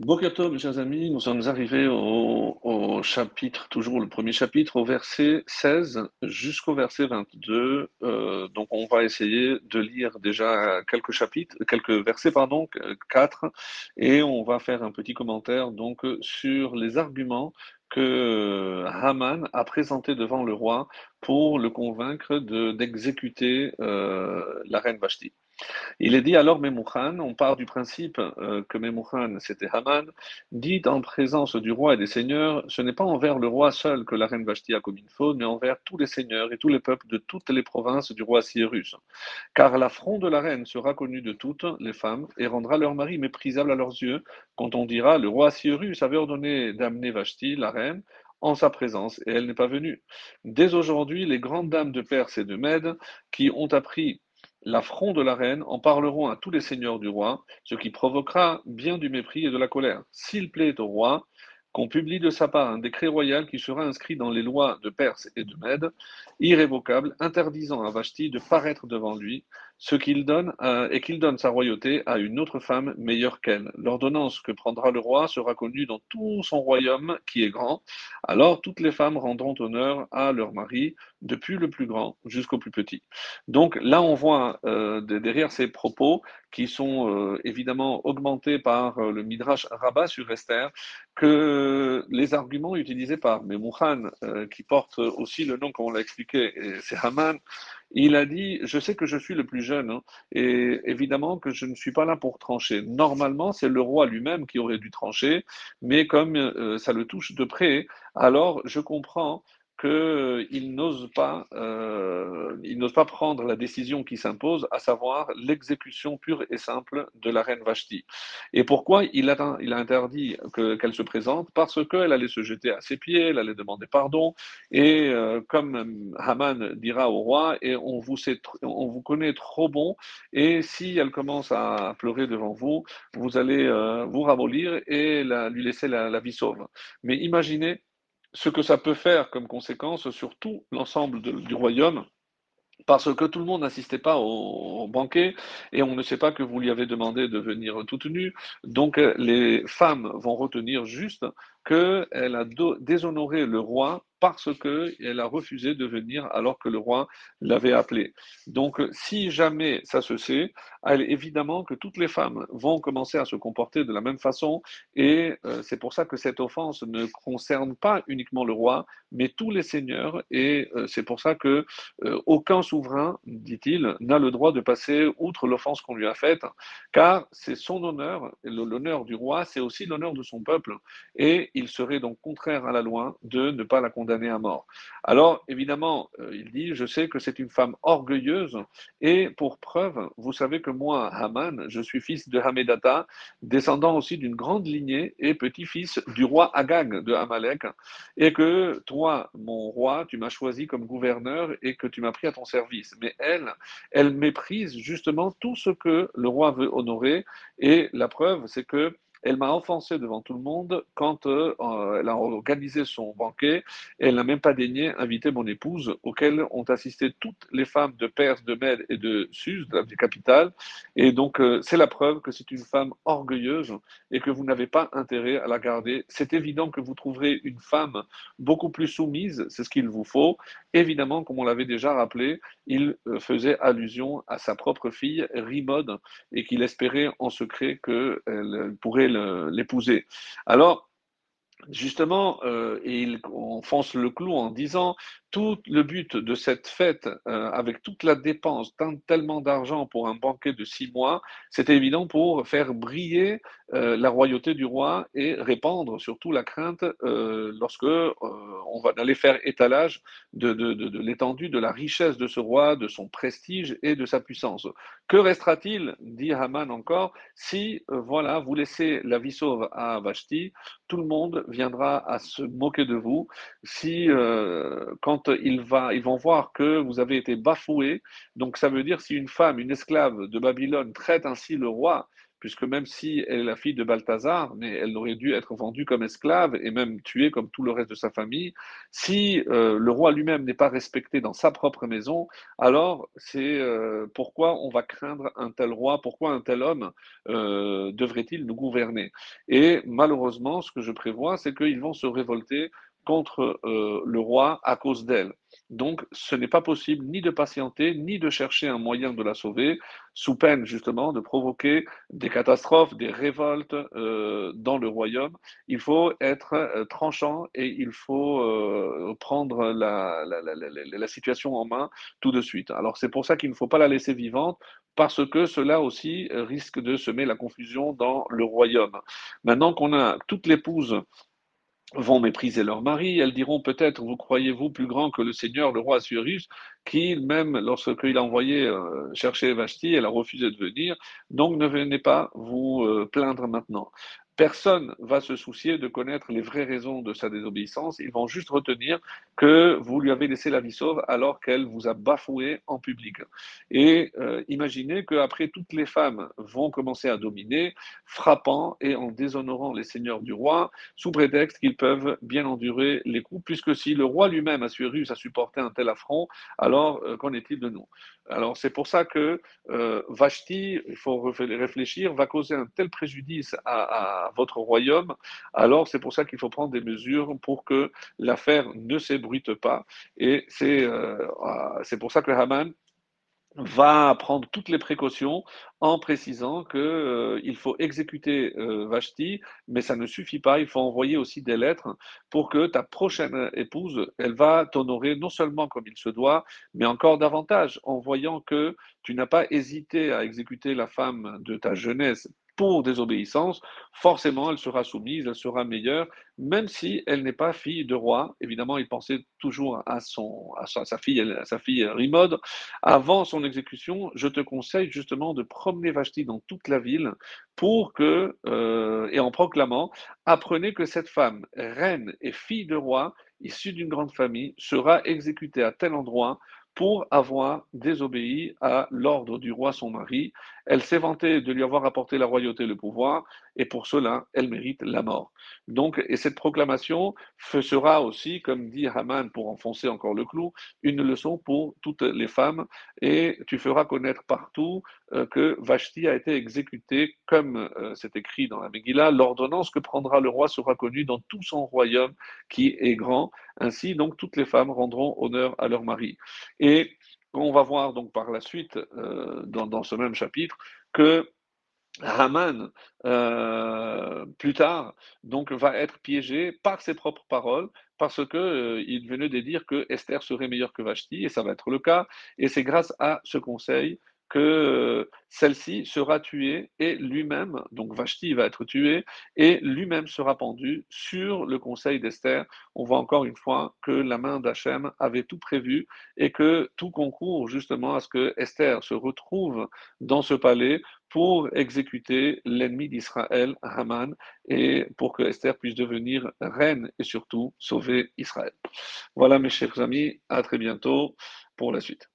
Bokato, mes chers amis, nous sommes arrivés au, chapitre, toujours le premier chapitre, au verset 16 jusqu'au verset 22. Euh, donc, on va essayer de lire déjà quelques chapitres, quelques versets, pardon, quatre, et on va faire un petit commentaire donc sur les arguments que Haman a présentés devant le roi pour le convaincre de, d'exécuter euh, la reine Vashti. Il est dit alors Memouchan, on part du principe euh, que Memouchan c'était Haman, dit en présence du roi et des seigneurs, ce n'est pas envers le roi seul que la reine Vashti a commis une faute, mais envers tous les seigneurs et tous les peuples de toutes les provinces du roi Cyrus. Car l'affront de la reine sera connu de toutes les femmes et rendra leur mari méprisable à leurs yeux, quand on dira le roi Cyrus avait ordonné d'amener Vashti, la reine, en sa présence, et elle n'est pas venue. Dès aujourd'hui, les grandes dames de Perse et de Mède, qui ont appris L'affront de la reine en parleront à tous les seigneurs du roi, ce qui provoquera bien du mépris et de la colère. S'il plaît au roi, qu'on publie de sa part un décret royal qui sera inscrit dans les lois de Perse et de Mède, irrévocable, interdisant à Vashti de paraître devant lui, ce qu'il donne et qu'il donne sa royauté à une autre femme meilleure qu'elle. L'ordonnance que prendra le roi sera connue dans tout son royaume qui est grand. Alors toutes les femmes rendront honneur à leur mari, depuis le plus grand jusqu'au plus petit. Donc là, on voit euh, derrière ces propos qui sont euh, évidemment augmentés par euh, le Midrash Rabbah sur Esther, que les arguments utilisés par Memouchan, euh, qui porte aussi le nom, comme on l'a expliqué, c'est Haman, il a dit, je sais que je suis le plus jeune, hein, et évidemment que je ne suis pas là pour trancher. Normalement, c'est le roi lui-même qui aurait dû trancher, mais comme euh, ça le touche de près, alors je comprends qu'il n'ose pas, euh, il n'ose pas prendre la décision qui s'impose, à savoir l'exécution pure et simple de la reine Vashti. Et pourquoi il a, il a interdit qu'elle se présente? Parce qu'elle allait se jeter à ses pieds, elle allait demander pardon, et euh, comme Haman dira au roi, et on vous, sait, on vous connaît trop bon, et si elle commence à pleurer devant vous, vous allez euh, vous ramollir et lui laisser la, la vie sauve. Mais imaginez ce que ça peut faire comme conséquence sur tout l'ensemble du royaume, parce que tout le monde n'assistait pas au, banquet et on ne sait pas que vous lui avez demandé de venir toute nue. Donc les femmes vont retenir juste qu'elle a déshonoré le roi parce qu'elle a refusé de venir alors que le roi l'avait appelé. Donc, si jamais ça se sait, évidemment que toutes les femmes vont commencer à se comporter de la même façon, et euh, c'est pour ça que cette offense ne concerne pas uniquement le roi, mais tous les seigneurs, et euh, c'est pour ça que euh, aucun souverain, dit-il, n'a le droit de passer outre l'offense qu'on lui a faite, car c'est son honneur, l'honneur du roi, c'est aussi l'honneur de son peuple, il serait donc contraire à la loi de ne pas la condamner à mort. Alors, évidemment, euh, il dit, je sais que c'est une femme orgueilleuse, et pour preuve, vous savez que moi, Haman, je suis fils de Hamedata, descendant aussi d'une grande lignée et petit-fils du roi Agag de Amalek, et que toi, mon roi, tu m'as choisi comme gouverneur et que tu m'as pris à ton service. Mais elle, elle méprise justement tout ce que le roi veut honorer, et la preuve, c'est que elle m'a offensé devant tout le monde quand euh, elle a organisé son banquet et elle n'a même pas daigné inviter mon épouse, auquel ont assisté toutes les femmes de Perse, de Mède et de Suse, de la capitale. Et donc, euh, c'est la preuve que c'est une femme orgueilleuse et que vous n'avez pas intérêt à la garder. C'est évident que vous trouverez une femme beaucoup plus soumise, c'est ce qu'il vous faut. Évidemment, comme on l'avait déjà rappelé, il euh, faisait allusion à sa propre fille, Rimode, et qu'il espérait en secret qu'elle pourrait l'épouser. Alors, justement, euh, il enfonce le clou en disant tout le but de cette fête, euh, avec toute la dépense, tant, tellement d'argent pour un banquet de six mois, c'était évident pour faire briller euh, la royauté du roi et répandre surtout la crainte euh, lorsque on va aller faire étalage de, l'étendue de la richesse de ce roi, de son prestige et de sa puissance. Que restera-t-il, dit Haman encore, si voilà vous laissez la vie sauve à Vashti, tout le monde viendra à se moquer de vous. Si euh, quand il va, ils vont voir que vous avez été bafoué. Donc ça veut dire si une femme, une esclave de Babylone traite ainsi le roi, puisque même si elle est la fille de Balthazar, mais elle aurait dû être vendue comme esclave et même tuée comme tout le reste de sa famille, si euh, le roi lui-même n'est pas respecté dans sa propre maison, alors c'est euh, pourquoi on va craindre un tel roi, pourquoi un tel homme euh, devrait-il nous gouverner? Et malheureusement, ce que je prévois, c'est qu'ils vont se révolter contre euh, le roi à cause d'elle. Donc, ce n'est pas possible ni de patienter, ni de chercher un moyen de la sauver, sous peine justement de provoquer des catastrophes, des révoltes euh, dans le royaume. Il faut être euh, tranchant et il faut prendre la, la, la, situation en main tout de suite. Alors, c'est pour ça qu'il ne faut pas la laisser vivante, parce que cela aussi risque de semer la confusion dans le royaume. Maintenant qu'on a toute l'épouse vont mépriser leur mari. Elles diront peut-être, vous croyez-vous plus grand que le Seigneur, le roi Assuérus, qui, même lorsqu'il a envoyé euh, chercher Vashti, elle a refusé de venir. Donc ne venez pas vous euh, plaindre maintenant. Personne va se soucier de connaître les vraies raisons de sa désobéissance. Ils vont juste retenir que vous lui avez laissé la vie sauve alors qu'elle vous a bafoué en public. Et euh, imaginez qu'après, toutes les femmes vont commencer à dominer, frappant et en déshonorant les seigneurs du roi, sous prétexte qu'ils peuvent bien endurer les coups, puisque si le roi lui-même, a supporté un tel affront, alors euh, qu'en est-il de nous? Alors c'est pour ça que euh, il faut réfléchir, va causer un tel préjudice à, à votre royaume, alors c'est pour ça qu'il faut prendre des mesures pour que l'affaire ne s'ébruite pas. Et c'est euh, c'est pour ça que Haman va prendre toutes les précautions en précisant qu'il euh, faut exécuter euh, Vashti, mais ça ne suffit pas, il faut envoyer aussi des lettres pour que ta prochaine épouse, elle va t'honorer non seulement comme il se doit, mais encore davantage, en voyant que tu n'as pas hésité à exécuter la femme de ta jeunesse pour désobéissance, forcément elle sera soumise, elle sera meilleure, même si elle n'est pas fille de roi. Évidemment, il pensait toujours à, son, à sa, fille, à sa fille Rimode. Avant son exécution, je te conseille justement de promener Vashti dans toute la ville pour que, euh, et en proclamant, apprenez que cette femme, reine et fille de roi, issue d'une grande famille, sera exécutée à tel endroit pour avoir désobéi à l'ordre du roi son mari. Elle s'est vantée de lui avoir apporté la royauté et le pouvoir, et pour cela, elle mérite la mort. Donc, et cette proclamation sera aussi, comme dit Haman pour enfoncer encore le clou, une leçon pour toutes les femmes, et tu feras connaître partout euh, que Vashti a été exécutée, comme euh, c'est écrit dans la Megillah, l'ordonnance que prendra le roi sera connue dans tout son royaume qui est grand. Ainsi, donc, toutes les femmes rendront honneur à leur mari. Et on va voir donc par la suite, euh, dans, ce même chapitre, que Haman, euh, plus tard, donc va être piégé par ses propres paroles, parce que euh, il venait de dire que Esther serait meilleure que Vashti, et ça va être le cas. Et c'est grâce à ce conseil que euh, celle-ci sera tuée et lui-même, donc Vashti va être tué et lui-même sera pendu sur le conseil d'Esther. On voit encore une fois que la main d'Hachem avait tout prévu et que tout concourt justement à ce que Esther se retrouve dans ce palais pour exécuter l'ennemi d'Israël, Haman, et pour que Esther puisse devenir reine et surtout sauver Israël. Voilà mes chers amis, à très bientôt pour la suite.